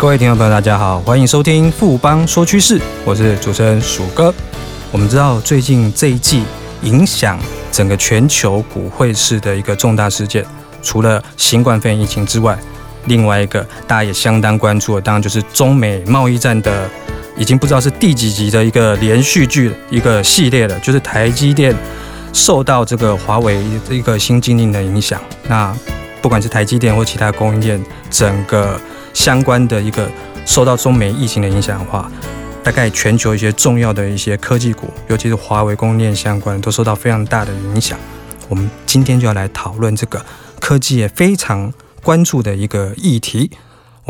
各位听众朋友，大家好，欢迎收听富邦说趋势，我是主持人鼠哥。我们知道最近这一季影响整个全球股汇市的一个重大事件，除了新冠肺炎疫情之外，另外一个大家也相当关注的，当然就是中美贸易战的，已经不知道是第几集的一个连续剧一个系列了，就是台积电受到这个华为一个新禁令的影响。那不管是台积电或其他供应链，整个相关的一个受到中美疫情的影响的话，大概全球一些重要的一些科技股，尤其是华为供应链相关，都受到非常大的影响。我们今天就要来讨论这个科技也非常关注的一个议题。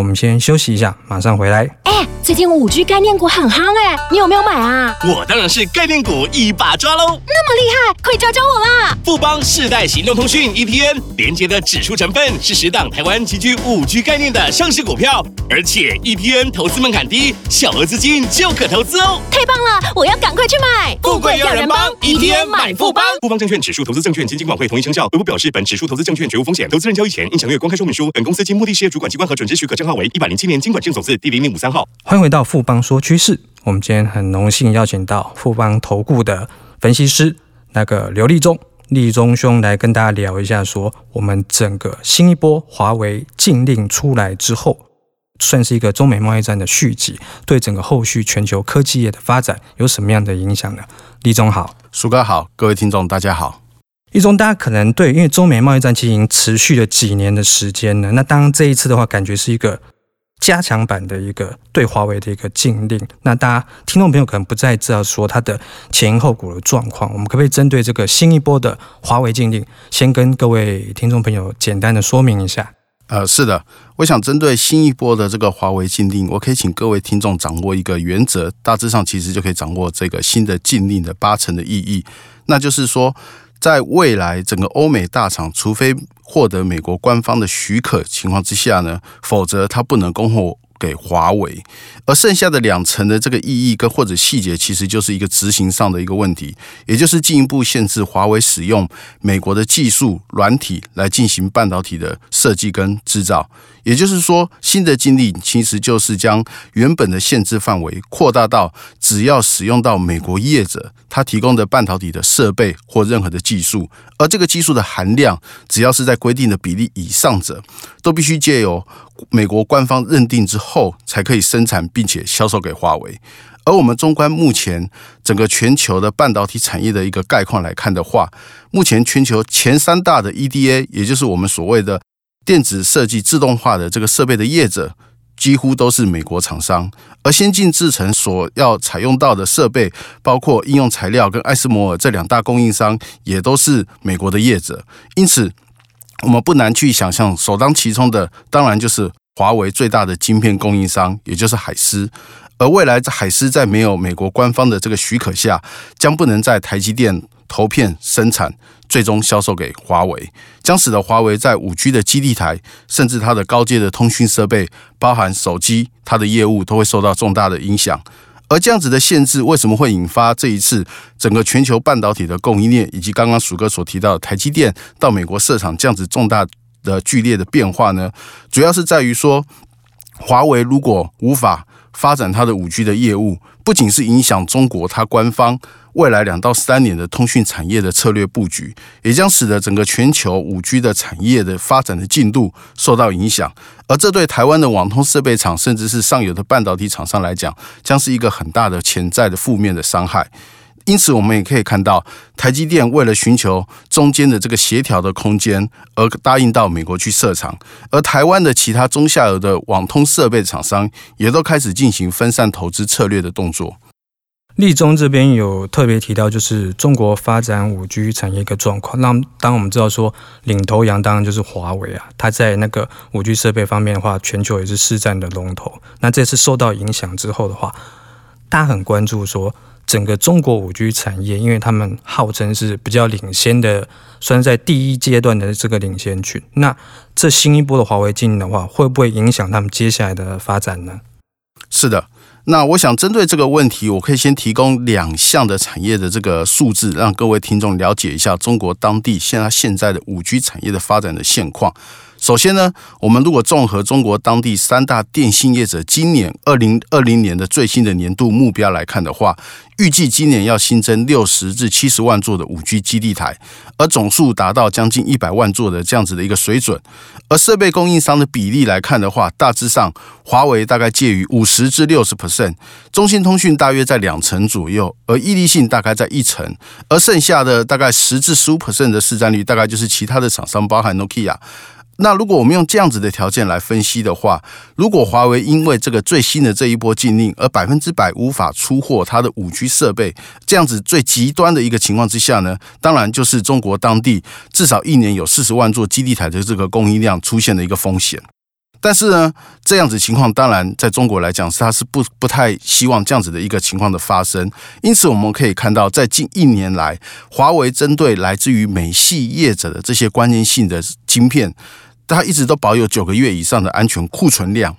我们先休息一下，马上回来。哎、欸，最近五 G 概念股很夯哎，你有没有买啊？我当然是概念股一把抓喽！那么厉害，快教教我啦！富邦世代行动通讯 ETN 连接的指数成分是十档台湾极具五 G 概念的上市股票，而且 ETN 投资门槛低，小额资金就可投资哦。太棒了，我要赶快去买！富贵要人帮，ETN 买富邦。富邦证券指数投资证券基金管会同意生效。微博表示，本指数投资证券绝无风险，投资人交易前应详阅公开说明书。本公司经目的事业主管机关核准之许可证号为一百零七年金管证总字第零零五三号。欢迎回到富邦说趋势。我们今天很荣幸邀请到富邦投顾的分析师那个刘立忠，立忠兄来跟大家聊一下，说我们整个新一波华为禁令出来之后，算是一个中美贸易战的续集，对整个后续全球科技业的发展有什么样的影响呢？立忠好，苏哥好，各位听众大家好。一中，大家可能对，因为中美贸易战其实持续了几年的时间了，那当这一次的话，感觉是一个。加强版的一个对华为的一个禁令，那大家听众朋友可能不再知道说它的前因后果的状况，我们可不可以针对这个新一波的华为禁令，先跟各位听众朋友简单的说明一下？呃，是的，我想针对新一波的这个华为禁令，我可以请各位听众掌握一个原则，大致上其实就可以掌握这个新的禁令的八成的意义，那就是说。在未来，整个欧美大厂，除非获得美国官方的许可情况之下呢，否则它不能供货给华为。而剩下的两层的这个意义跟或者细节，其实就是一个执行上的一个问题，也就是进一步限制华为使用美国的技术软体来进行半导体的设计跟制造。也就是说，新的禁令其实就是将原本的限制范围扩大到，只要使用到美国业者他提供的半导体的设备或任何的技术，而这个技术的含量只要是在规定的比例以上者，都必须借由美国官方认定之后，后才可以生产并且销售给华为。而我们纵观目前整个全球的半导体产业的一个概况来看的话，目前全球前三大的 EDA，也就是我们所谓的电子设计自动化的这个设备的业者，几乎都是美国厂商；而先进制程所要采用到的设备，包括应用材料跟艾斯摩尔这两大供应商，也都是美国的业者。因此，我们不难去想象，首当其冲的当然就是华为最大的晶片供应商，也就是海思。而未来，海思在没有美国官方的这个许可下，将不能在台积电投片生产。最终销售给华为，将使得华为在五 G 的基地台，甚至它的高阶的通讯设备，包含手机，它的业务都会受到重大的影响。而这样子的限制，为什么会引发这一次整个全球半导体的供应链，以及刚刚鼠哥所提到的台积电到美国设厂这样子重大的剧烈的变化呢？主要是在于说，华为如果无法发展它的五 G 的业务，不仅是影响中国它官方。未来两到三年的通讯产业的策略布局，也将使得整个全球五 G 的产业的发展的进度受到影响，而这对台湾的网通设备厂，甚至是上游的半导体厂商来讲，将是一个很大的潜在的负面的伤害。因此，我们也可以看到，台积电为了寻求中间的这个协调的空间，而答应到美国去设厂，而台湾的其他中下游的网通设备厂商，也都开始进行分散投资策略的动作。立中这边有特别提到，就是中国发展五 G 产业一个状况。那当我们知道说，领头羊当然就是华为啊，它在那个五 G 设备方面的话，全球也是市占的龙头。那这次受到影响之后的话，大家很关注说，整个中国五 G 产业，因为他们号称是比较领先的，算在第一阶段的这个领先群。那这新一波的华为进的话，会不会影响他们接下来的发展呢？是的。那我想针对这个问题，我可以先提供两项的产业的这个数字，让各位听众了解一下中国当地现在现在的五 G 产业的发展的现况。首先呢，我们如果综合中国当地三大电信业者今年二零二零年的最新的年度目标来看的话，预计今年要新增六十至七十万座的五 G 基地台，而总数达到将近一百万座的这样子的一个水准。而设备供应商的比例来看的话，大致上华为大概介于五十至六十 percent，中兴通讯大约在两成左右，而易利信大概在一成，而剩下的大概十至十五 percent 的市占率，大概就是其他的厂商，包含 Nokia。那如果我们用这样子的条件来分析的话，如果华为因为这个最新的这一波禁令而百分之百无法出货它的五 G 设备，这样子最极端的一个情况之下呢，当然就是中国当地至少一年有四十万座基地台的这个供应量出现了一个风险。但是呢，这样子情况当然在中国来讲它是不不太希望这样子的一个情况的发生。因此我们可以看到，在近一年来，华为针对来自于美系业者的这些关键性的晶片。它一直都保有九个月以上的安全库存量，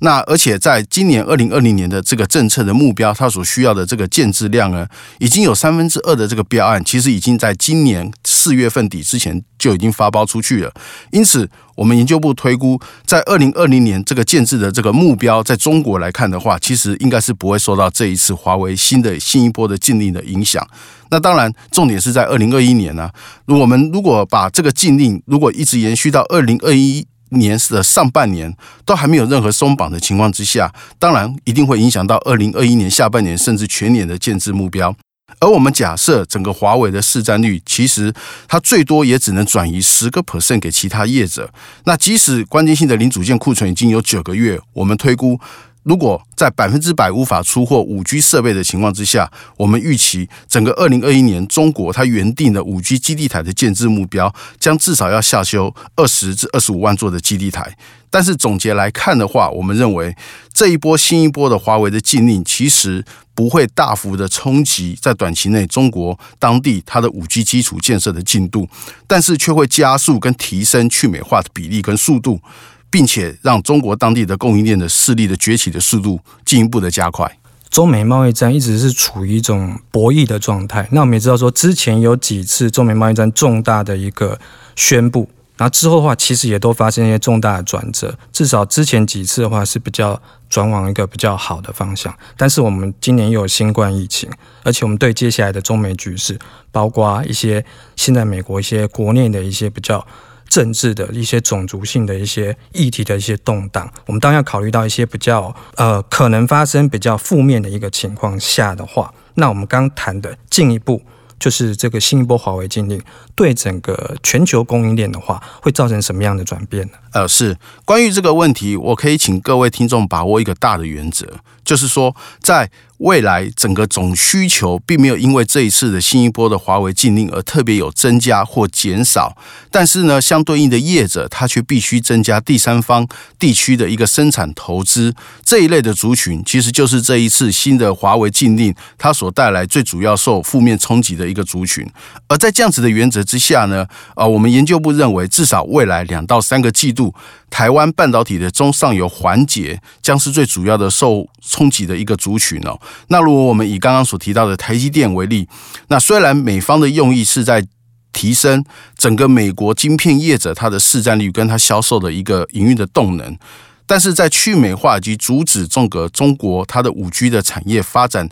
那而且在今年二零二零年的这个政策的目标，它所需要的这个建制量呢，已经有三分之二的这个标案，其实已经在今年四月份底之前就已经发包出去了。因此，我们研究部推估，在二零二零年这个建制的这个目标，在中国来看的话，其实应该是不会受到这一次华为新的新一波的禁令的影响。那当然，重点是在二零二一年呢、啊。我们如果把这个禁令如果一直延续到二零二一年的上半年，都还没有任何松绑的情况之下，当然一定会影响到二零二一年下半年甚至全年的建制目标。而我们假设整个华为的市占率，其实它最多也只能转移十个 percent 给其他业者。那即使关键性的零组件库存已经有九个月，我们推估。如果在百分之百无法出货五 G 设备的情况之下，我们预期整个二零二一年中国它原定的五 G 基地台的建置目标，将至少要下修二十至二十五万座的基地台。但是总结来看的话，我们认为这一波新一波的华为的禁令，其实不会大幅的冲击在短期内中国当地它的五 G 基础建设的进度，但是却会加速跟提升去美化的比例跟速度。并且让中国当地的供应链的势力的崛起的速度进一步的加快。中美贸易战一直是处于一种博弈的状态。那我们也知道说，之前有几次中美贸易战重大的一个宣布，然后之后的话，其实也都发生一些重大的转折。至少之前几次的话是比较转往一个比较好的方向。但是我们今年又有新冠疫情，而且我们对接下来的中美局势，包括一些现在美国一些国内的一些比较。政治的一些种族性的一些议题的一些动荡，我们当然要考虑到一些比较呃可能发生比较负面的一个情况下的话，那我们刚谈的进一步就是这个新一波华为禁令对整个全球供应链的话，会造成什么样的转变呢？呃，是关于这个问题，我可以请各位听众把握一个大的原则，就是说在。未来整个总需求并没有因为这一次的新一波的华为禁令而特别有增加或减少，但是呢，相对应的业者他却必须增加第三方地区的一个生产投资，这一类的族群其实就是这一次新的华为禁令它所带来最主要受负面冲击的一个族群。而在这样子的原则之下呢，啊，我们研究部认为至少未来两到三个季度。台湾半导体的中上游环节将是最主要的受冲击的一个族群哦。那如果我们以刚刚所提到的台积电为例，那虽然美方的用意是在提升整个美国晶片业者它的市占率跟它销售的一个营运的动能，但是在去美化及阻止这个中国它的五 G 的产业发展。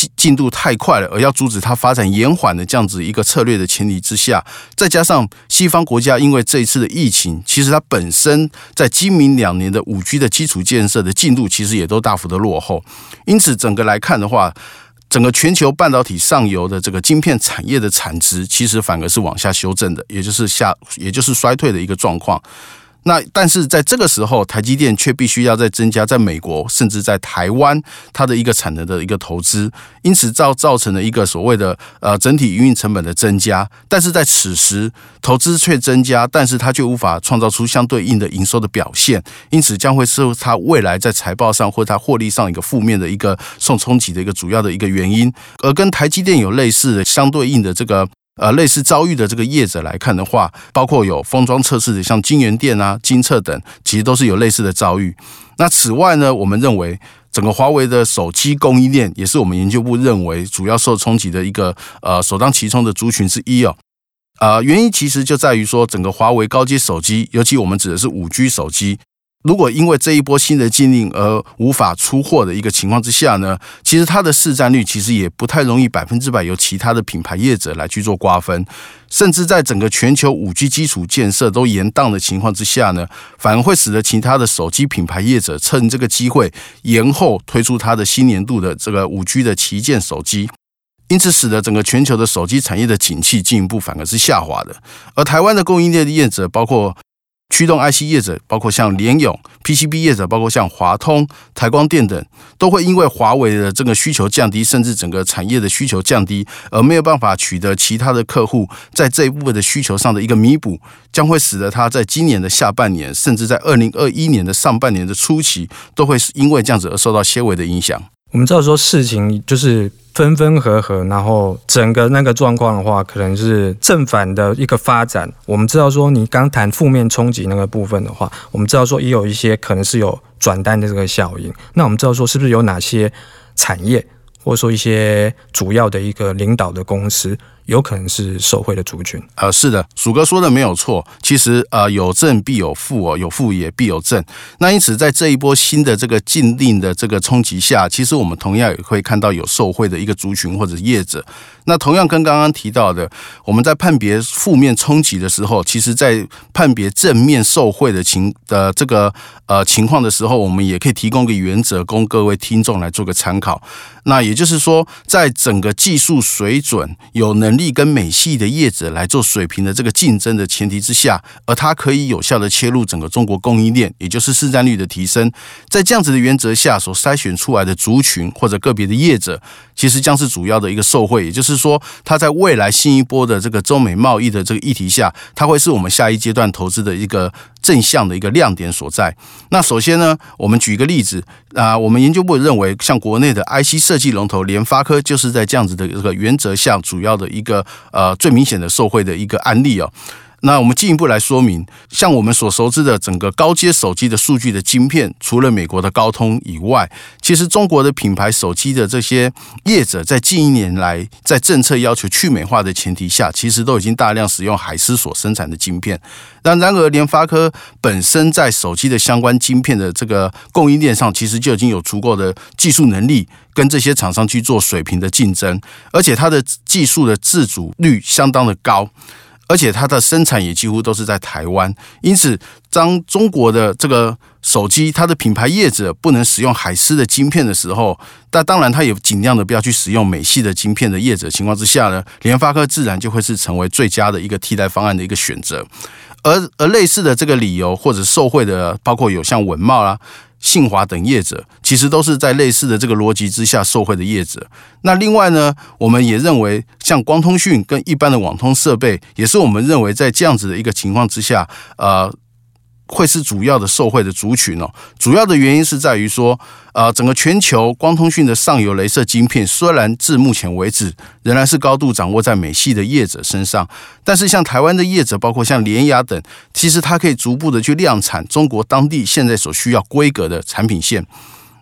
进进度太快了，而要阻止它发展延缓的这样子一个策略的前提之下，再加上西方国家因为这一次的疫情，其实它本身在今明两年的五 G 的基础建设的进度，其实也都大幅的落后。因此，整个来看的话，整个全球半导体上游的这个晶片产业的产值，其实反而是往下修正的，也就是下，也就是衰退的一个状况。那但是在这个时候，台积电却必须要再增加在美国甚至在台湾它的一个产能的一个投资，因此造造成了一个所谓的呃整体营运成本的增加。但是在此时投资却增加，但是它却无法创造出相对应的营收的表现，因此将会是它未来在财报上或它获利上一个负面的一个受冲击的一个主要的一个原因。而跟台积电有类似的相对应的这个。呃，类似遭遇的这个业者来看的话，包括有封装测试的，像金元电啊、金测等，其实都是有类似的遭遇。那此外呢，我们认为整个华为的手机供应链，也是我们研究部认为主要受冲击的一个呃首当其冲的族群之一哦。呃，原因其实就在于说，整个华为高阶手机，尤其我们指的是五 G 手机，如果因为这一波新的禁令而无法出货的一个情况之下呢，其实它的市占率其实也不太容易百分之百由其他的品牌业者来去做瓜分，甚至在整个全球五 G 基础建设都延宕的情况之下呢，反而会使得其他的手机品牌业者趁这个机会延后推出它的新年度的这个五 G 的旗舰手机。因此，使得整个全球的手机产业的景气进一步反而是下滑的。而台湾的供应链的业者，包括驱动 IC 业者，包括像联咏 PCB 业者，包括像华通、台光电等，都会因为华为的这个需求降低，甚至整个产业的需求降低，而没有办法取得其他的客户在这一部分的需求上的一个弥补，将会使得它在今年的下半年，甚至在二零二一年的上半年的初期，都会因为这样子而受到些微的影响。我们知道说事情就是。分分合合，然后整个那个状况的话，可能是正反的一个发展。我们知道说，你刚谈负面冲击那个部分的话，我们知道说也有一些可能是有转单的这个效应。那我们知道说，是不是有哪些产业，或者说一些主要的一个领导的公司？有可能是受贿的族群，呃，是的，鼠哥说的没有错。其实，呃，有正必有负哦，有负也必有正。那因此，在这一波新的这个禁令的这个冲击下，其实我们同样也会看到有受贿的一个族群或者业者。那同样跟刚刚提到的，我们在判别负面冲击的时候，其实在判别正面受贿的情的这个呃情况的时候，我们也可以提供个原则，供各位听众来做个参考。那也就是说，在整个技术水准有能能力跟美系的业者来做水平的这个竞争的前提之下，而它可以有效的切入整个中国供应链，也就是市占率的提升。在这样子的原则下，所筛选出来的族群或者个别的业者，其实将是主要的一个受惠，也就是。说它在未来新一波的这个中美贸易的这个议题下，它会是我们下一阶段投资的一个正向的一个亮点所在。那首先呢，我们举一个例子啊，我们研究部认为，像国内的 IC 设计龙头联发科，就是在这样子的这个原则下，主要的一个呃最明显的受贿的一个案例哦。那我们进一步来说明，像我们所熟知的整个高阶手机的数据的晶片，除了美国的高通以外，其实中国的品牌手机的这些业者，在近一年来，在政策要求去美化的前提下，其实都已经大量使用海思所生产的晶片。但然而，联发科本身在手机的相关晶片的这个供应链上，其实就已经有足够的技术能力，跟这些厂商去做水平的竞争，而且它的技术的自主率相当的高。而且它的生产也几乎都是在台湾，因此当中国的这个手机，它的品牌业者不能使用海思的晶片的时候，那当然它也尽量的不要去使用美系的晶片的业者情况之下呢，联发科自然就会是成为最佳的一个替代方案的一个选择。而而类似的这个理由或者受贿的，包括有像稳懋啦。信华等业者其实都是在类似的这个逻辑之下受贿的业者。那另外呢，我们也认为，像光通讯跟一般的网通设备，也是我们认为在这样子的一个情况之下，呃。会是主要的受惠的族群哦。主要的原因是在于说，呃，整个全球光通讯的上游镭射晶片，虽然至目前为止仍然是高度掌握在美系的业者身上，但是像台湾的业者，包括像联雅等，其实它可以逐步的去量产中国当地现在所需要规格的产品线。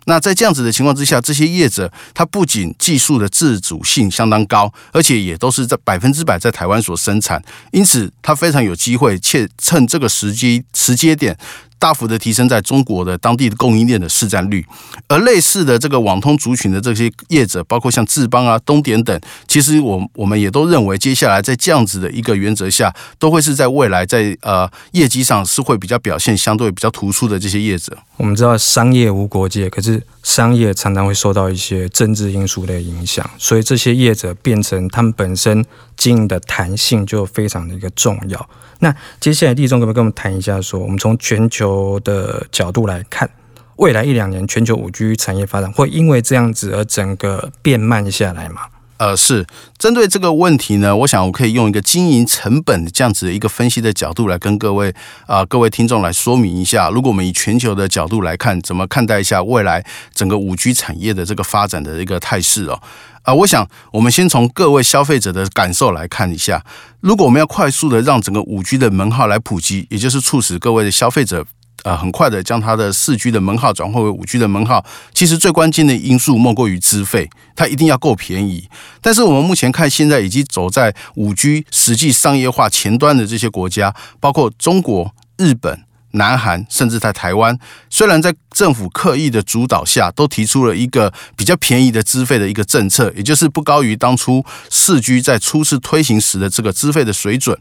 那在这样子的情况之下，这些业者他不仅技术的自主性相当高，而且也都是在百分之百在台湾所生产，因此他非常有机会，且趁这个时机时间点。大幅的提升在中国的当地的供应链的市占率，而类似的这个网通族群的这些业者，包括像智邦啊、东典等，其实我我们也都认为，接下来在这样子的一个原则下，都会是在未来在呃业绩上是会比较表现相对比较突出的这些业者。我们知道商业无国界，可是商业常常会受到一些政治因素的影响，所以这些业者变成他们本身经营的弹性就非常的一个重要。那接下来，立中可不可以跟我们谈一下，说我们从全球的角度来看，未来一两年全球五 G 产业发展会因为这样子而整个变慢下来吗？呃，是针对这个问题呢，我想我可以用一个经营成本这样子的一个分析的角度来跟各位啊、各位听众来说明一下。如果我们以全球的角度来看，怎么看待一下未来整个五 G 产业的这个发展的一个态势哦？啊，我想我们先从各位消费者的感受来看一下。如果我们要快速的让整个五 G 的门号来普及，也就是促使各位的消费者呃很快的将它的四 G 的门号转换为五 G 的门号，其实最关键的因素莫过于资费，它一定要够便宜。但是我们目前看，现在已经走在五 G 实际商业化前端的这些国家，包括中国、日本。南韩甚至在台湾，虽然在政府刻意的主导下，都提出了一个比较便宜的资费的一个政策，也就是不高于当初四 G 在初次推行时的这个资费的水准。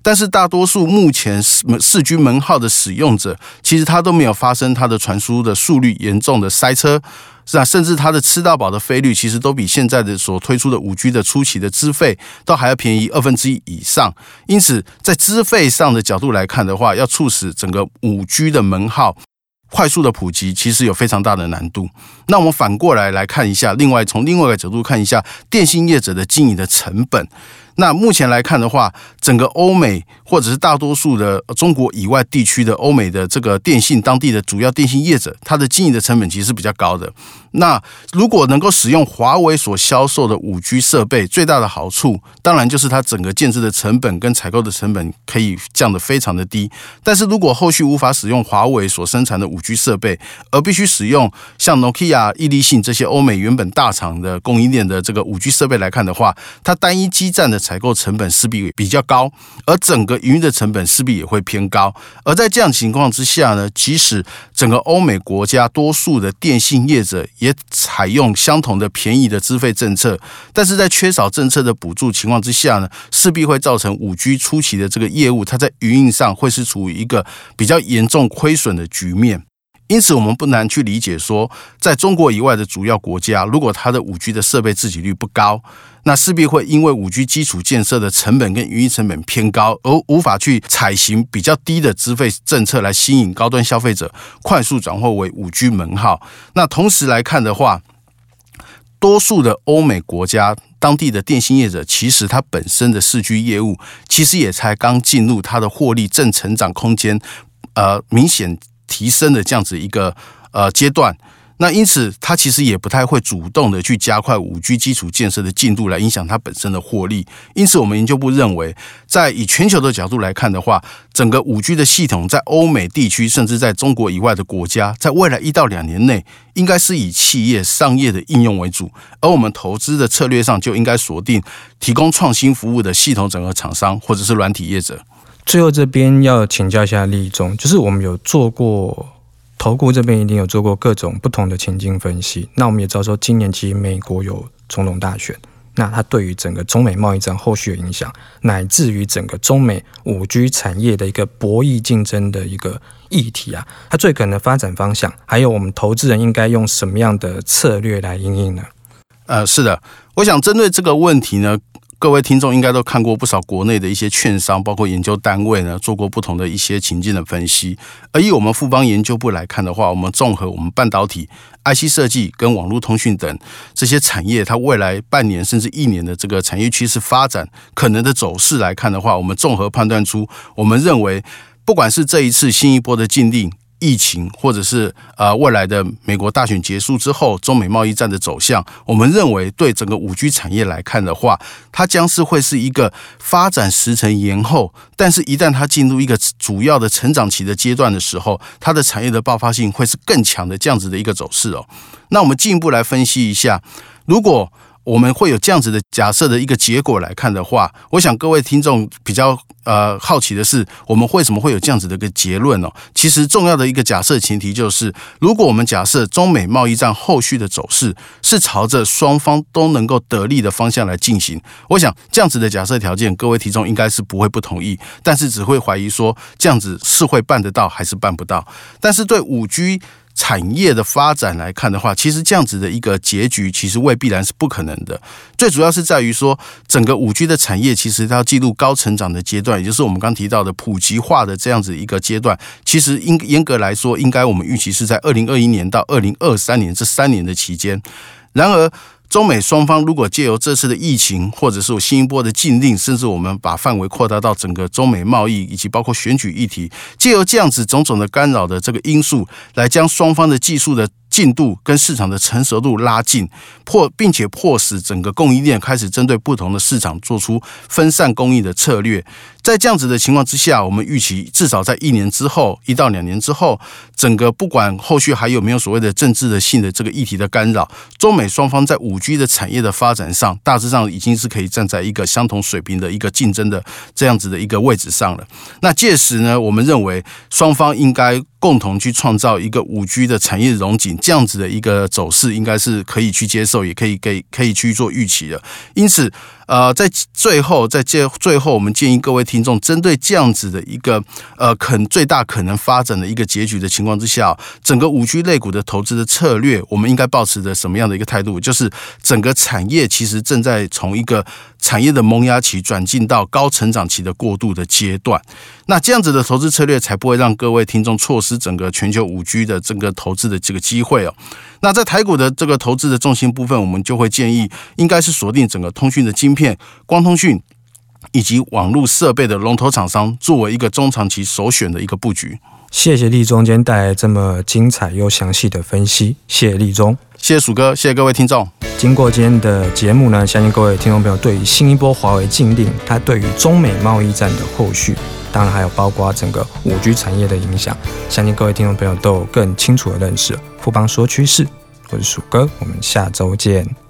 但是大多数目前四四 G 门号的使用者，其实它都没有发生它的传输的速率严重的塞车。是啊，甚至它的吃到饱的费率，其实都比现在的所推出的五 G 的初期的资费都还要便宜二分之一以上。因此，在资费上的角度来看的话，要促使整个五 G 的门号快速的普及，其实有非常大的难度。那我们反过来来看一下，另外从另外一个角度看一下电信业者的经营的成本。那目前来看的话，整个欧美或者是大多数的中国以外地区的欧美的这个电信当地的主要电信业者，它的经营的成本其实是比较高的。那如果能够使用华为所销售的五 G 设备，最大的好处当然就是它整个建设的成本跟采购的成本可以降得非常的低。但是如果后续无法使用华为所生产的五 G 设备，而必须使用像 Nokia、伊立信这些欧美原本大厂的供应链的这个五 G 设备来看的话，它单一基站的采购成本势必比较高，而整个营运的成本势必也会偏高。而在这样情况之下呢，即使整个欧美国家多数的电信业者也采用相同的便宜的资费政策，但是在缺少政策的补助情况之下呢，势必会造成五 G 初期的这个业务，它在营运上会是处于一个比较严重亏损的局面。因此，我们不难去理解说，在中国以外的主要国家，如果它的五 G 的设备自给率不高，那势必会因为五 G 基础建设的成本跟运营成本偏高，而无法去采行比较低的资费政策来吸引高端消费者快速转化为五 G 门号。那同时来看的话，多数的欧美国家当地的电信业者，其实它本身的四 G 业务其实也才刚进入它的获利正成长空间，呃，明显。提升的这样子一个呃阶段，那因此它其实也不太会主动的去加快五 G 基础建设的进度来影响它本身的获利。因此，我们研究部认为，在以全球的角度来看的话，整个五 G 的系统在欧美地区，甚至在中国以外的国家，在未来一到两年内，应该是以企业商业的应用为主，而我们投资的策略上就应该锁定提供创新服务的系统整合厂商或者是软体业者。最后这边要请教一下立中，就是我们有做过投顾这边一定有做过各种不同的情境分析。那我们也知道说，今年其实美国有总统大选，那它对于整个中美贸易战后续的影响，乃至于整个中美五 G 产业的一个博弈竞争的一个议题啊，它最可能的发展方向，还有我们投资人应该用什么样的策略来应应呢？呃，是的，我想针对这个问题呢。各位听众应该都看过不少国内的一些券商，包括研究单位呢，做过不同的一些情境的分析。而以我们富邦研究部来看的话，我们综合我们半导体、IC 设计跟网络通讯等这些产业，它未来半年甚至一年的这个产业趋势发展可能的走势来看的话，我们综合判断出，我们认为，不管是这一次新一波的禁令。疫情，或者是呃未来的美国大选结束之后，中美贸易战的走向，我们认为对整个五 G 产业来看的话，它将是会是一个发展时程延后，但是一旦它进入一个主要的成长期的阶段的时候，它的产业的爆发性会是更强的这样子的一个走势哦。那我们进一步来分析一下，如果我们会有这样子的假设的一个结果来看的话，我想各位听众比较呃好奇的是，我们为什么会有这样子的一个结论呢？其实重要的一个假设前提就是，如果我们假设中美贸易战后续的走势是朝着双方都能够得利的方向来进行，我想这样子的假设条件，各位听众应该是不会不同意，但是只会怀疑说这样子是会办得到还是办不到。但是对五 G。产业的发展来看的话，其实这样子的一个结局，其实未必然是不可能的。最主要是在于说，整个五 G 的产业其实它要进入高成长的阶段，也就是我们刚提到的普及化的这样子一个阶段。其实应严格来说，应该我们预期是在二零二一年到二零二三年这三年的期间。然而，中美双方如果借由这次的疫情，或者是有新一波的禁令，甚至我们把范围扩大到整个中美贸易以及包括选举议题，借由这样子种种的干扰的这个因素，来将双方的技术的进度跟市场的成熟度拉近，迫并且迫使整个供应链开始针对不同的市场做出分散供应的策略。在这样子的情况之下，我们预期至少在一年之后，一到两年之后，整个不管后续还有没有所谓的政治的性的这个议题的干扰，中美双方在五 G 的产业的发展上，大致上已经是可以站在一个相同水平的一个竞争的这样子的一个位置上了。那届时呢，我们认为双方应该共同去创造一个五 G 的产业融景，这样子的一个走势，应该是可以去接受，也可以给可以去做预期的。因此。呃，在最后，在这最后，我们建议各位听众，针对这样子的一个呃，可最大可能发展的一个结局的情况之下，整个五 G 类股的投资的策略，我们应该保持着什么样的一个态度？就是整个产业其实正在从一个产业的萌芽期转进到高成长期的过渡的阶段。那这样子的投资策略，才不会让各位听众错失整个全球五 G 的整个投资的这个机会哦。那在台股的这个投资的重心部分，我们就会建议，应该是锁定整个通讯的晶片、光通讯以及网络设备的龙头厂商，作为一个中长期首选的一个布局。谢谢立中今天带来这么精彩又详细的分析，谢谢立中，谢谢鼠哥，谢谢各位听众。经过今天的节目呢，相信各位听众朋友对于新一波华为禁令，它对于中美贸易战的后续，当然还有包括整个五 G 产业的影响，相信各位听众朋友都有更清楚的认识。富邦说趋势，我是鼠哥，我们下周见。